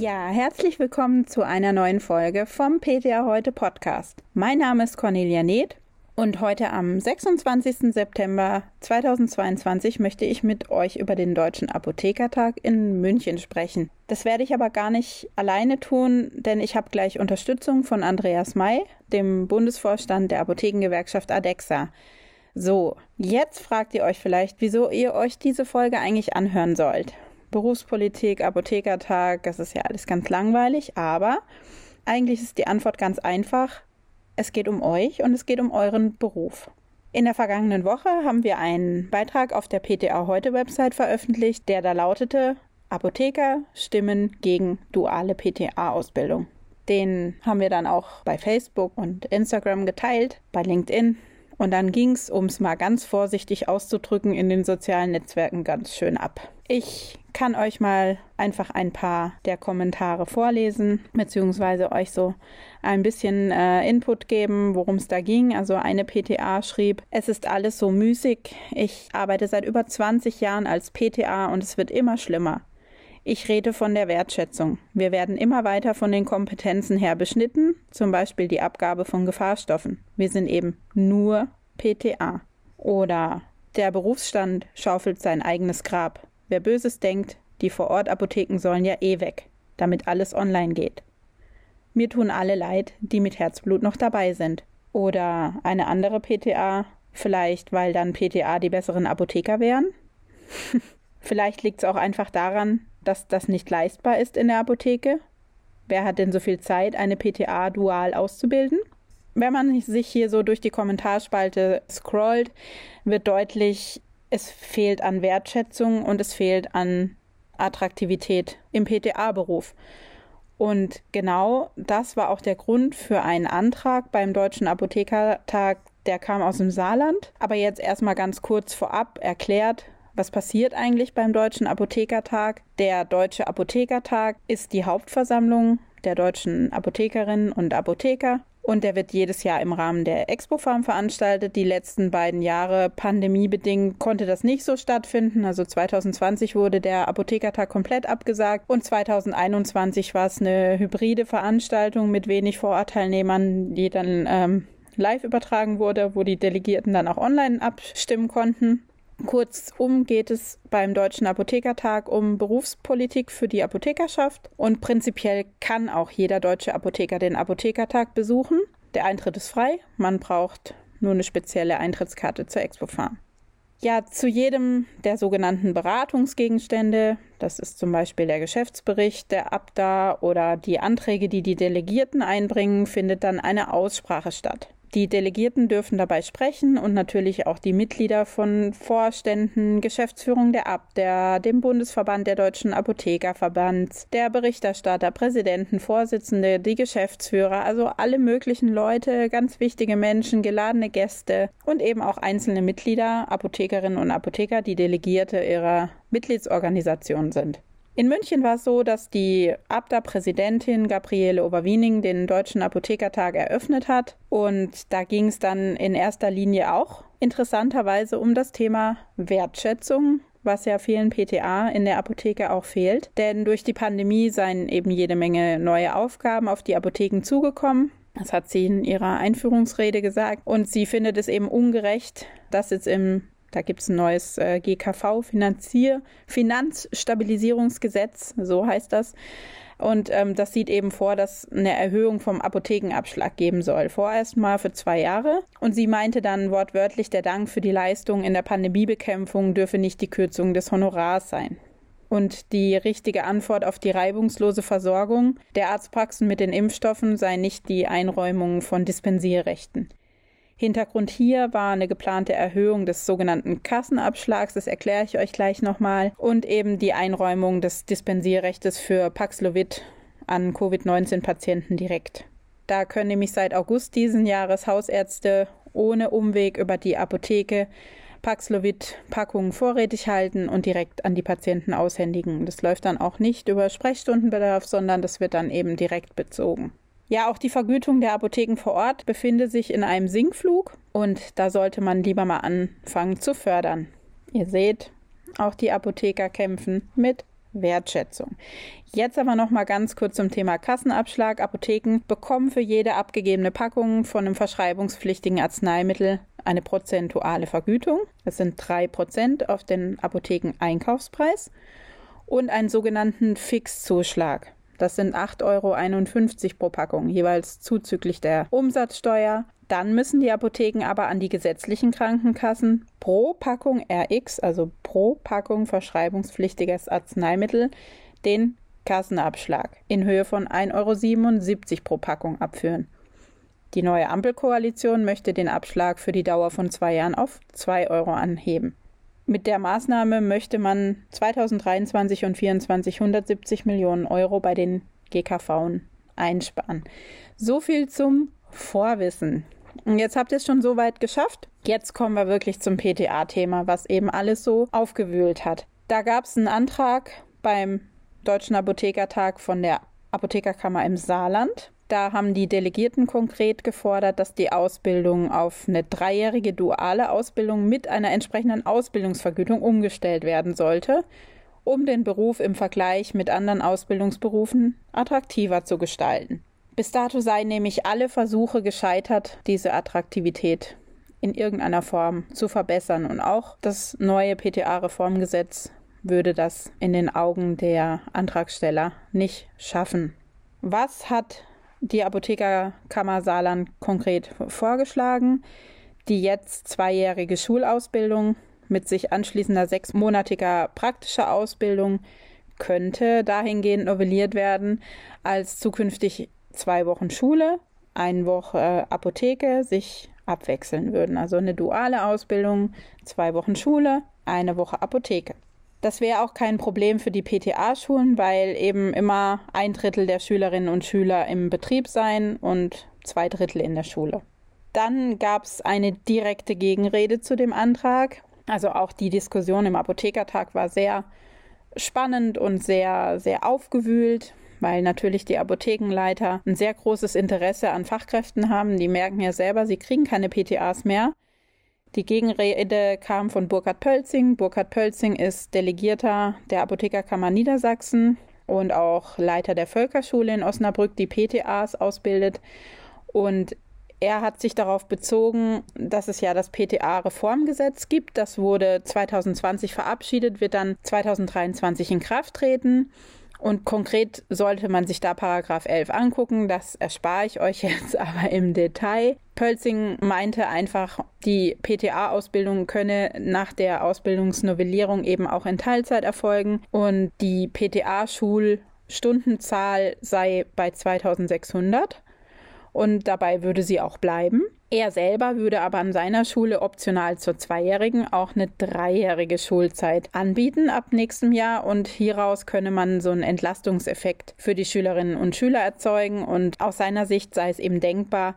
Ja, herzlich willkommen zu einer neuen Folge vom PTA Heute Podcast. Mein Name ist Cornelia Neth und heute am 26. September 2022 möchte ich mit euch über den Deutschen Apothekertag in München sprechen. Das werde ich aber gar nicht alleine tun, denn ich habe gleich Unterstützung von Andreas May, dem Bundesvorstand der Apothekengewerkschaft ADEXA. So, jetzt fragt ihr euch vielleicht, wieso ihr euch diese Folge eigentlich anhören sollt. Berufspolitik, Apothekertag, das ist ja alles ganz langweilig, aber eigentlich ist die Antwort ganz einfach. Es geht um euch und es geht um euren Beruf. In der vergangenen Woche haben wir einen Beitrag auf der PTA Heute Website veröffentlicht, der da lautete Apotheker stimmen gegen duale PTA-Ausbildung. Den haben wir dann auch bei Facebook und Instagram geteilt, bei LinkedIn. Und dann ging es, um es mal ganz vorsichtig auszudrücken, in den sozialen Netzwerken ganz schön ab. Ich kann euch mal einfach ein paar der Kommentare vorlesen, beziehungsweise euch so ein bisschen äh, Input geben, worum es da ging. Also eine PTA schrieb, es ist alles so müßig. Ich arbeite seit über 20 Jahren als PTA und es wird immer schlimmer. Ich rede von der Wertschätzung. Wir werden immer weiter von den Kompetenzen her beschnitten, zum Beispiel die Abgabe von Gefahrstoffen. Wir sind eben nur PTA. Oder der Berufsstand schaufelt sein eigenes Grab. Wer Böses denkt, die Vorortapotheken sollen ja eh weg, damit alles online geht. Mir tun alle leid, die mit Herzblut noch dabei sind. Oder eine andere PTA, vielleicht weil dann PTA die besseren Apotheker wären? vielleicht liegt es auch einfach daran, dass das nicht leistbar ist in der Apotheke. Wer hat denn so viel Zeit, eine PTA dual auszubilden? Wenn man sich hier so durch die Kommentarspalte scrollt, wird deutlich, es fehlt an Wertschätzung und es fehlt an Attraktivität im PTA-Beruf. Und genau das war auch der Grund für einen Antrag beim Deutschen Apothekertag, der kam aus dem Saarland. Aber jetzt erstmal ganz kurz vorab erklärt, was passiert eigentlich beim Deutschen Apothekertag? Der Deutsche Apothekertag ist die Hauptversammlung der deutschen Apothekerinnen und Apotheker und der wird jedes Jahr im Rahmen der Expo Farm veranstaltet. Die letzten beiden Jahre pandemiebedingt konnte das nicht so stattfinden. Also 2020 wurde der Apothekertag komplett abgesagt und 2021 war es eine hybride Veranstaltung mit wenig Vorortteilnehmern, die dann ähm, live übertragen wurde, wo die Delegierten dann auch online abstimmen konnten. Kurzum geht es beim Deutschen Apothekertag um Berufspolitik für die Apothekerschaft und prinzipiell kann auch jeder deutsche Apotheker den Apothekertag besuchen. Der Eintritt ist frei, man braucht nur eine spezielle Eintrittskarte zur Expo Farm. Ja, zu jedem der sogenannten Beratungsgegenstände, das ist zum Beispiel der Geschäftsbericht, der Abda oder die Anträge, die die Delegierten einbringen, findet dann eine Aussprache statt. Die Delegierten dürfen dabei sprechen und natürlich auch die Mitglieder von Vorständen, Geschäftsführung der Abder, dem Bundesverband der Deutschen Apothekerverbands, der Berichterstatter, Präsidenten, Vorsitzende, die Geschäftsführer, also alle möglichen Leute, ganz wichtige Menschen, geladene Gäste und eben auch einzelne Mitglieder, Apothekerinnen und Apotheker, die Delegierte ihrer Mitgliedsorganisation sind. In München war es so, dass die ABDA-Präsidentin Gabriele Oberwiening den Deutschen Apothekertag eröffnet hat. Und da ging es dann in erster Linie auch interessanterweise um das Thema Wertschätzung was ja vielen PTA in der Apotheke auch fehlt. Denn durch die Pandemie seien eben jede Menge neue Aufgaben auf die Apotheken zugekommen. Das hat sie in ihrer Einführungsrede gesagt. Und sie findet es eben ungerecht, dass jetzt im da gibt es ein neues äh, GKV, Finanzier Finanzstabilisierungsgesetz, so heißt das. Und ähm, das sieht eben vor, dass eine Erhöhung vom Apothekenabschlag geben soll. Vorerst mal für zwei Jahre. Und sie meinte dann wortwörtlich, der Dank für die Leistung in der Pandemiebekämpfung dürfe nicht die Kürzung des Honorars sein. Und die richtige Antwort auf die reibungslose Versorgung der Arztpraxen mit den Impfstoffen sei nicht die Einräumung von Dispensierrechten. Hintergrund hier war eine geplante Erhöhung des sogenannten Kassenabschlags, das erkläre ich euch gleich nochmal, und eben die Einräumung des Dispensierrechts für Paxlovid an Covid-19-Patienten direkt. Da können nämlich seit August diesen Jahres Hausärzte ohne Umweg über die Apotheke Paxlovid-Packungen vorrätig halten und direkt an die Patienten aushändigen. Das läuft dann auch nicht über Sprechstundenbedarf, sondern das wird dann eben direkt bezogen. Ja, auch die Vergütung der Apotheken vor Ort befindet sich in einem Sinkflug und da sollte man lieber mal anfangen zu fördern. Ihr seht, auch die Apotheker kämpfen mit Wertschätzung. Jetzt aber noch mal ganz kurz zum Thema Kassenabschlag. Apotheken bekommen für jede abgegebene Packung von einem verschreibungspflichtigen Arzneimittel eine prozentuale Vergütung. Das sind drei Prozent auf den Apotheken-Einkaufspreis und einen sogenannten Fixzuschlag. Das sind 8,51 Euro pro Packung, jeweils zuzüglich der Umsatzsteuer. Dann müssen die Apotheken aber an die gesetzlichen Krankenkassen pro Packung RX, also pro Packung verschreibungspflichtiges Arzneimittel, den Kassenabschlag in Höhe von 1,77 Euro pro Packung abführen. Die neue Ampelkoalition möchte den Abschlag für die Dauer von zwei Jahren auf 2 Euro anheben. Mit der Maßnahme möchte man 2023 und 2024 170 Millionen Euro bei den GKV einsparen. So viel zum Vorwissen. Und jetzt habt ihr es schon so weit geschafft. Jetzt kommen wir wirklich zum PTA-Thema, was eben alles so aufgewühlt hat. Da gab es einen Antrag beim Deutschen Apothekertag von der Apothekerkammer im Saarland. Da haben die Delegierten konkret gefordert, dass die Ausbildung auf eine dreijährige duale Ausbildung mit einer entsprechenden Ausbildungsvergütung umgestellt werden sollte, um den Beruf im Vergleich mit anderen Ausbildungsberufen attraktiver zu gestalten. Bis dato seien nämlich alle Versuche gescheitert, diese Attraktivität in irgendeiner Form zu verbessern. Und auch das neue PTA-Reformgesetz würde das in den Augen der Antragsteller nicht schaffen. Was hat die Apothekerkammer Saarland konkret vorgeschlagen. Die jetzt zweijährige Schulausbildung mit sich anschließender sechsmonatiger praktischer Ausbildung könnte dahingehend novelliert werden, als zukünftig zwei Wochen Schule, eine Woche Apotheke sich abwechseln würden. Also eine duale Ausbildung, zwei Wochen Schule, eine Woche Apotheke. Das wäre auch kein Problem für die PTA-Schulen, weil eben immer ein Drittel der Schülerinnen und Schüler im Betrieb sein und zwei Drittel in der Schule. Dann gab es eine direkte Gegenrede zu dem Antrag. Also auch die Diskussion im Apothekertag war sehr spannend und sehr, sehr aufgewühlt, weil natürlich die Apothekenleiter ein sehr großes Interesse an Fachkräften haben. Die merken ja selber, sie kriegen keine PTAs mehr. Die Gegenrede kam von Burkhard Pölzing. Burkhard Pölzing ist Delegierter der Apothekerkammer Niedersachsen und auch Leiter der Völkerschule in Osnabrück, die PTAs ausbildet. Und er hat sich darauf bezogen, dass es ja das PTA-Reformgesetz gibt. Das wurde 2020 verabschiedet, wird dann 2023 in Kraft treten. Und konkret sollte man sich da Paragraph 11 angucken. Das erspare ich euch jetzt aber im Detail. Pölzing meinte einfach, die PTA-Ausbildung könne nach der Ausbildungsnovellierung eben auch in Teilzeit erfolgen und die PTA-Schulstundenzahl sei bei 2600 und dabei würde sie auch bleiben. Er selber würde aber an seiner Schule optional zur zweijährigen auch eine dreijährige Schulzeit anbieten ab nächstem Jahr und hieraus könne man so einen Entlastungseffekt für die Schülerinnen und Schüler erzeugen und aus seiner Sicht sei es eben denkbar,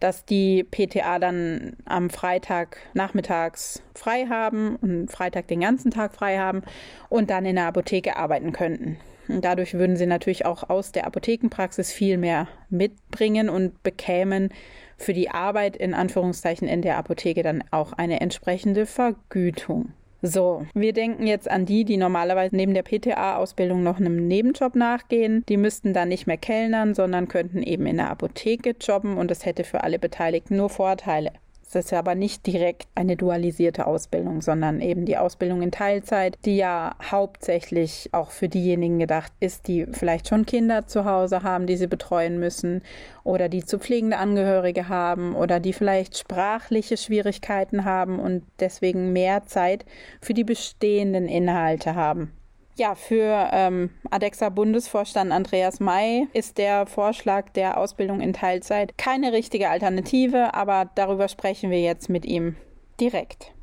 dass die PTA dann am Freitag nachmittags frei haben und Freitag den ganzen Tag frei haben und dann in der Apotheke arbeiten könnten. Und dadurch würden sie natürlich auch aus der Apothekenpraxis viel mehr mitbringen und bekämen für die Arbeit in Anführungszeichen in der Apotheke dann auch eine entsprechende Vergütung. So, wir denken jetzt an die, die normalerweise neben der PTA-Ausbildung noch einem Nebenjob nachgehen. Die müssten dann nicht mehr kellnern, sondern könnten eben in der Apotheke jobben und das hätte für alle Beteiligten nur Vorteile. Es ist aber nicht direkt eine dualisierte Ausbildung, sondern eben die Ausbildung in Teilzeit, die ja hauptsächlich auch für diejenigen gedacht ist, die vielleicht schon Kinder zu Hause haben, die sie betreuen müssen oder die zu pflegende Angehörige haben oder die vielleicht sprachliche Schwierigkeiten haben und deswegen mehr Zeit für die bestehenden Inhalte haben. Ja, für ähm, ADEXA Bundesvorstand Andreas May ist der Vorschlag der Ausbildung in Teilzeit keine richtige Alternative, aber darüber sprechen wir jetzt mit ihm direkt.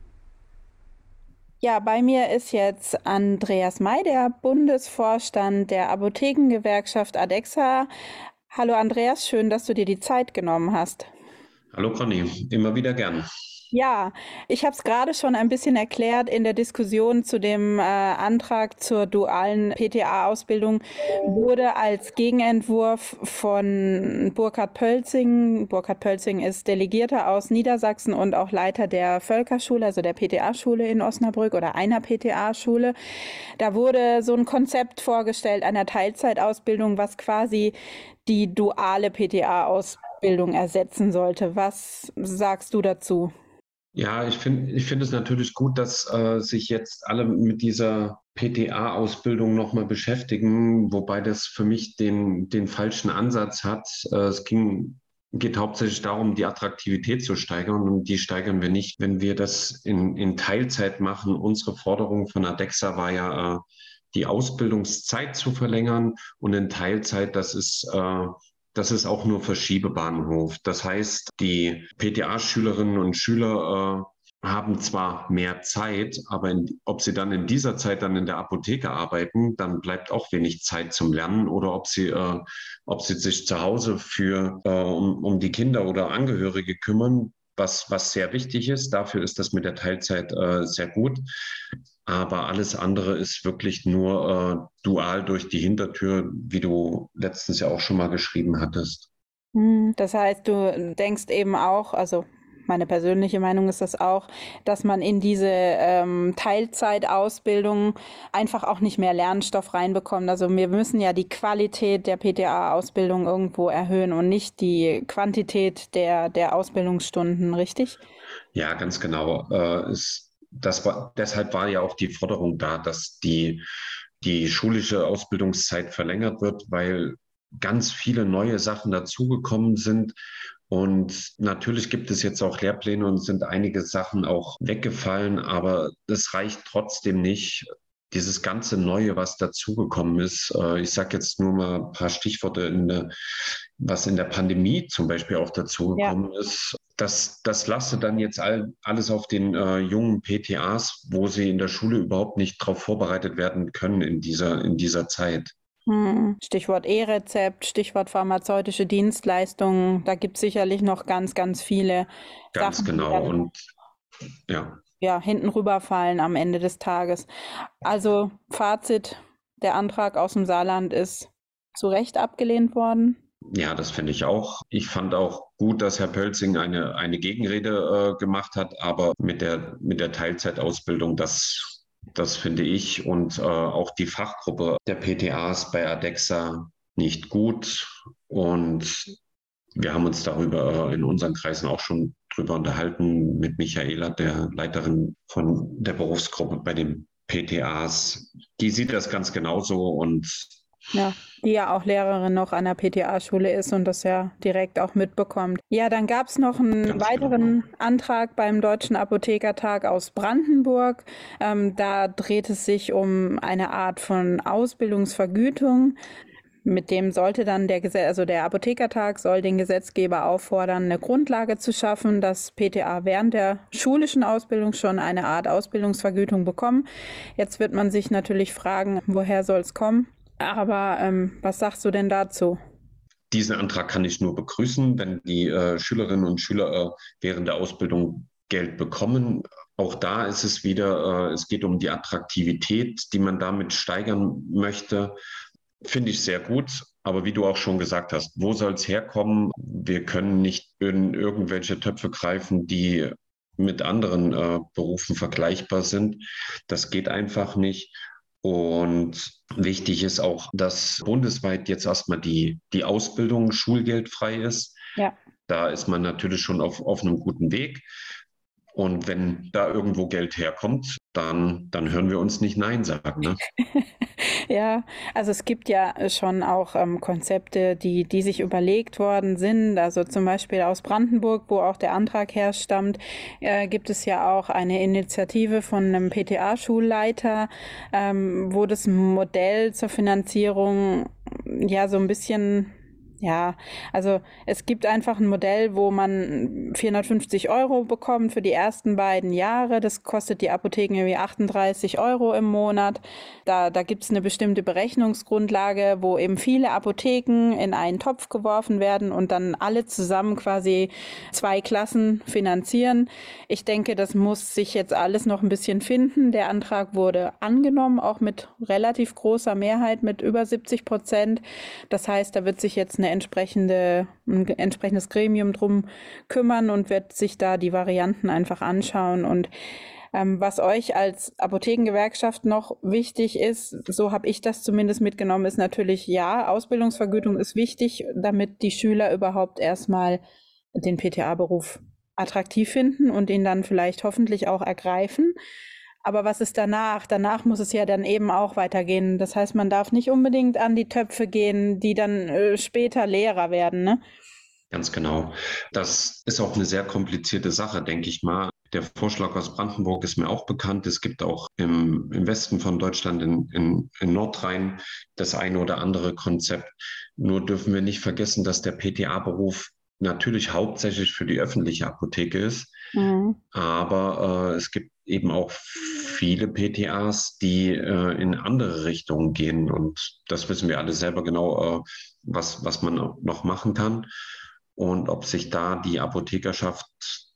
Ja, bei mir ist jetzt Andreas May, der Bundesvorstand der Apothekengewerkschaft ADEXA. Hallo Andreas, schön, dass du dir die Zeit genommen hast. Hallo Conny, immer wieder gern. Ja, ich habe es gerade schon ein bisschen erklärt in der Diskussion zu dem äh, Antrag zur dualen PTA-Ausbildung wurde als Gegenentwurf von Burkhard Pölzing, Burkhard Pölzing ist Delegierter aus Niedersachsen und auch Leiter der Völkerschule, also der PTA-Schule in Osnabrück oder einer PTA-Schule. Da wurde so ein Konzept vorgestellt einer Teilzeitausbildung, was quasi die duale PTA-Ausbildung ersetzen sollte. Was sagst du dazu? Ja, ich finde ich finde es natürlich gut, dass äh, sich jetzt alle mit dieser PTA-Ausbildung nochmal beschäftigen, wobei das für mich den, den falschen Ansatz hat. Äh, es ging, geht hauptsächlich darum, die Attraktivität zu steigern und die steigern wir nicht, wenn wir das in, in Teilzeit machen. Unsere Forderung von ADEXA war ja, äh, die Ausbildungszeit zu verlängern und in Teilzeit, das ist äh, das ist auch nur Verschiebebahnhof. Das heißt, die PTA-Schülerinnen und Schüler äh, haben zwar mehr Zeit, aber in, ob sie dann in dieser Zeit dann in der Apotheke arbeiten, dann bleibt auch wenig Zeit zum Lernen oder ob sie, äh, ob sie sich zu Hause für, äh, um, um die Kinder oder Angehörige kümmern, was, was sehr wichtig ist. Dafür ist das mit der Teilzeit äh, sehr gut. Aber alles andere ist wirklich nur äh, dual durch die Hintertür, wie du letztens ja auch schon mal geschrieben hattest. Hm, das heißt, du denkst eben auch, also meine persönliche Meinung ist das auch, dass man in diese ähm, Teilzeitausbildung einfach auch nicht mehr Lernstoff reinbekommt. Also wir müssen ja die Qualität der PTA-Ausbildung irgendwo erhöhen und nicht die Quantität der, der Ausbildungsstunden, richtig? Ja, ganz genau. Äh, es das war, deshalb war ja auch die Forderung da, dass die, die schulische Ausbildungszeit verlängert wird, weil ganz viele neue Sachen dazugekommen sind. Und natürlich gibt es jetzt auch Lehrpläne und sind einige Sachen auch weggefallen, aber das reicht trotzdem nicht. Dieses ganze Neue, was dazugekommen ist, äh, ich sage jetzt nur mal ein paar Stichworte, in der, was in der Pandemie zum Beispiel auch dazugekommen ja. ist, das, das lasse dann jetzt all, alles auf den äh, jungen PTAs, wo sie in der Schule überhaupt nicht darauf vorbereitet werden können in dieser, in dieser Zeit. Hm. Stichwort E-Rezept, Stichwort pharmazeutische Dienstleistungen. Da gibt es sicherlich noch ganz, ganz viele. Ganz Sachen, genau. Und ja. Ja, hinten rüberfallen am Ende des Tages. Also Fazit, der Antrag aus dem Saarland ist zu Recht abgelehnt worden. Ja, das finde ich auch. Ich fand auch gut, dass Herr Pölzing eine, eine Gegenrede äh, gemacht hat, aber mit der, mit der Teilzeitausbildung, das, das finde ich und äh, auch die Fachgruppe der PTAs bei ADEXA nicht gut. Und wir haben uns darüber in unseren Kreisen auch schon drüber unterhalten mit Michaela, der Leiterin von der Berufsgruppe bei den PTAs. Die sieht das ganz genauso und ja, die ja auch Lehrerin noch an der PTA-Schule ist und das ja direkt auch mitbekommt. Ja, dann gab es noch einen Ganz weiteren genau. Antrag beim Deutschen Apothekertag aus Brandenburg. Ähm, da dreht es sich um eine Art von Ausbildungsvergütung. Mit dem sollte dann der Gesetz, also der Apothekertag soll den Gesetzgeber auffordern, eine Grundlage zu schaffen, dass PTA während der schulischen Ausbildung schon eine Art Ausbildungsvergütung bekommen. Jetzt wird man sich natürlich fragen, woher soll es kommen? Aber ähm, was sagst du denn dazu? Diesen Antrag kann ich nur begrüßen, wenn die äh, Schülerinnen und Schüler äh, während der Ausbildung Geld bekommen. Auch da ist es wieder, äh, es geht um die Attraktivität, die man damit steigern möchte. Finde ich sehr gut. Aber wie du auch schon gesagt hast, wo soll es herkommen? Wir können nicht in irgendwelche Töpfe greifen, die mit anderen äh, Berufen vergleichbar sind. Das geht einfach nicht. Und wichtig ist auch, dass bundesweit jetzt erstmal die, die Ausbildung schulgeldfrei ist. Ja. Da ist man natürlich schon auf, auf einem guten Weg. Und wenn da irgendwo Geld herkommt, dann, dann hören wir uns nicht Nein sagen. Ne? ja, also es gibt ja schon auch ähm, Konzepte, die, die sich überlegt worden sind. Also zum Beispiel aus Brandenburg, wo auch der Antrag herstammt, äh, gibt es ja auch eine Initiative von einem PTA-Schulleiter, ähm, wo das Modell zur Finanzierung ja so ein bisschen Ja, also es gibt einfach ein Modell, wo man 450 Euro bekommt für die ersten beiden Jahre. Das kostet die Apotheken irgendwie 38 Euro im Monat. Da, da gibt es eine bestimmte Berechnungsgrundlage, wo eben viele Apotheken in einen Topf geworfen werden und dann alle zusammen quasi zwei Klassen finanzieren. Ich denke, das muss sich jetzt alles noch ein bisschen finden. Der Antrag wurde angenommen, auch mit relativ großer Mehrheit, mit über 70 Prozent. Das heißt, da wird sich jetzt eine entsprechende, ein entsprechendes Gremium drum kümmern und wird sich da die Varianten einfach anschauen. Und ähm, was euch als Apothekengewerkschaft noch wichtig ist, so habe ich das zumindest mitgenommen, ist natürlich, ja, Ausbildungsvergütung ist wichtig, damit die Schüler überhaupt erstmal den PTA-Beruf attraktiv finden und ihn dann vielleicht hoffentlich auch ergreifen. Aber was ist danach? Danach muss es ja dann eben auch weitergehen. Das heißt, man darf nicht unbedingt an die Töpfe gehen, die dann äh, später Lehrer werden, ne? Ganz genau. Das ist auch eine sehr komplizierte Sache, denke ich mal. Der Vorschlag aus Brandenburg ist mir auch bekannt. Es gibt auch im, im Westen von Deutschland, in, in, in Nordrhein, das eine oder andere Konzept. Nur dürfen wir nicht vergessen, dass der PTA-Beruf natürlich hauptsächlich für die öffentliche Apotheke ist. Mhm. Aber äh, es gibt eben auch viele PTAs, die äh, in andere Richtungen gehen. Und das wissen wir alle selber genau, äh, was, was man noch machen kann. Und ob sich da die Apothekerschaft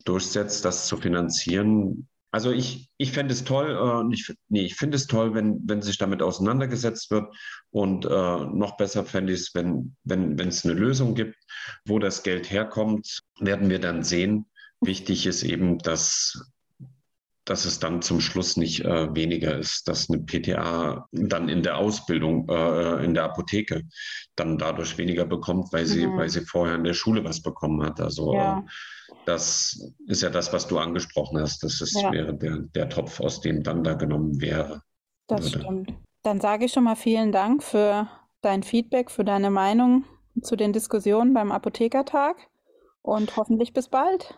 durchsetzt, das zu finanzieren. Also ich, ich fände es toll, äh, ich, nee, ich finde es toll, wenn, wenn sich damit auseinandergesetzt wird. Und äh, noch besser fände ich es, wenn, wenn, wenn es eine Lösung gibt, wo das Geld herkommt, werden wir dann sehen. Wichtig ist eben, dass dass es dann zum Schluss nicht äh, weniger ist, dass eine PTA dann in der Ausbildung, äh, in der Apotheke dann dadurch weniger bekommt, weil sie, mhm. weil sie vorher in der Schule was bekommen hat. Also ja. äh, das ist ja das, was du angesprochen hast. Das ist, ja. wäre der, der Topf, aus dem dann da genommen wäre. Das würde. stimmt. Dann sage ich schon mal vielen Dank für dein Feedback, für deine Meinung zu den Diskussionen beim Apothekertag und hoffentlich bis bald.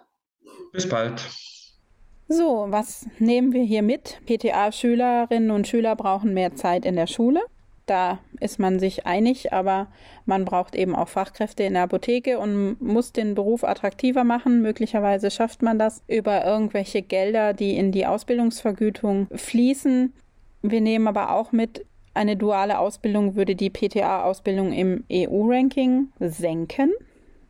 Bis bald. So, was nehmen wir hier mit? PTA-Schülerinnen und Schüler brauchen mehr Zeit in der Schule. Da ist man sich einig, aber man braucht eben auch Fachkräfte in der Apotheke und muss den Beruf attraktiver machen. Möglicherweise schafft man das über irgendwelche Gelder, die in die Ausbildungsvergütung fließen. Wir nehmen aber auch mit, eine duale Ausbildung würde die PTA-Ausbildung im EU-Ranking senken.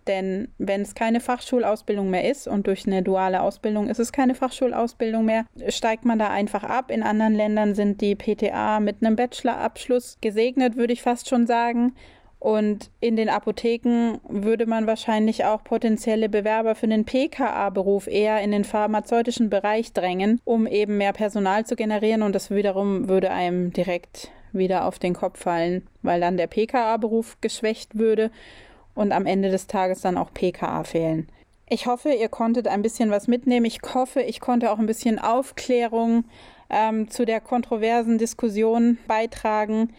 Denn wenn es keine Fachschulausbildung mehr ist und durch eine duale Ausbildung ist es keine Fachschulausbildung mehr, steigt man da einfach ab. In anderen Ländern sind die PTA mit einem Bachelorabschluss gesegnet, würde ich fast schon sagen. Und in den Apotheken würde man wahrscheinlich auch potenzielle Bewerber für den PKA-Beruf eher in den pharmazeutischen Bereich drängen, um eben mehr Personal zu generieren. Und das wiederum würde einem direkt wieder auf den Kopf fallen, weil dann der PKA-Beruf geschwächt würde und am Ende des Tages dann auch PKA fehlen. Ich hoffe, ihr konntet ein bisschen was mitnehmen. Ich hoffe, ich konnte auch ein bisschen Aufklärung ähm, zu der kontroversen Diskussion beitragen,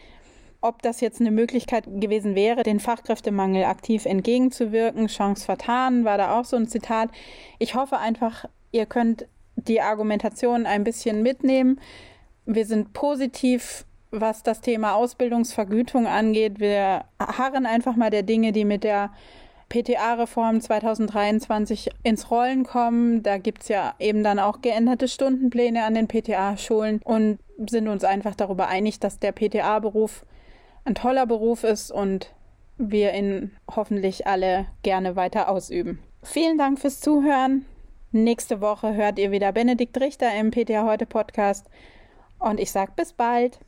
ob das jetzt eine Möglichkeit gewesen wäre, den Fachkräftemangel aktiv entgegenzuwirken. Chance vertan war da auch so ein Zitat. Ich hoffe einfach, ihr könnt die Argumentation ein bisschen mitnehmen. Wir sind positiv was das Thema Ausbildungsvergütung angeht. Wir harren einfach mal der Dinge, die mit der PTA-Reform 2023 ins Rollen kommen. Da gibt es ja eben dann auch geänderte Stundenpläne an den PTA-Schulen und sind uns einfach darüber einig, dass der PTA-Beruf ein toller Beruf ist und wir ihn hoffentlich alle gerne weiter ausüben. Vielen Dank fürs Zuhören. Nächste Woche hört ihr wieder Benedikt Richter im PTA Heute Podcast und ich sage bis bald.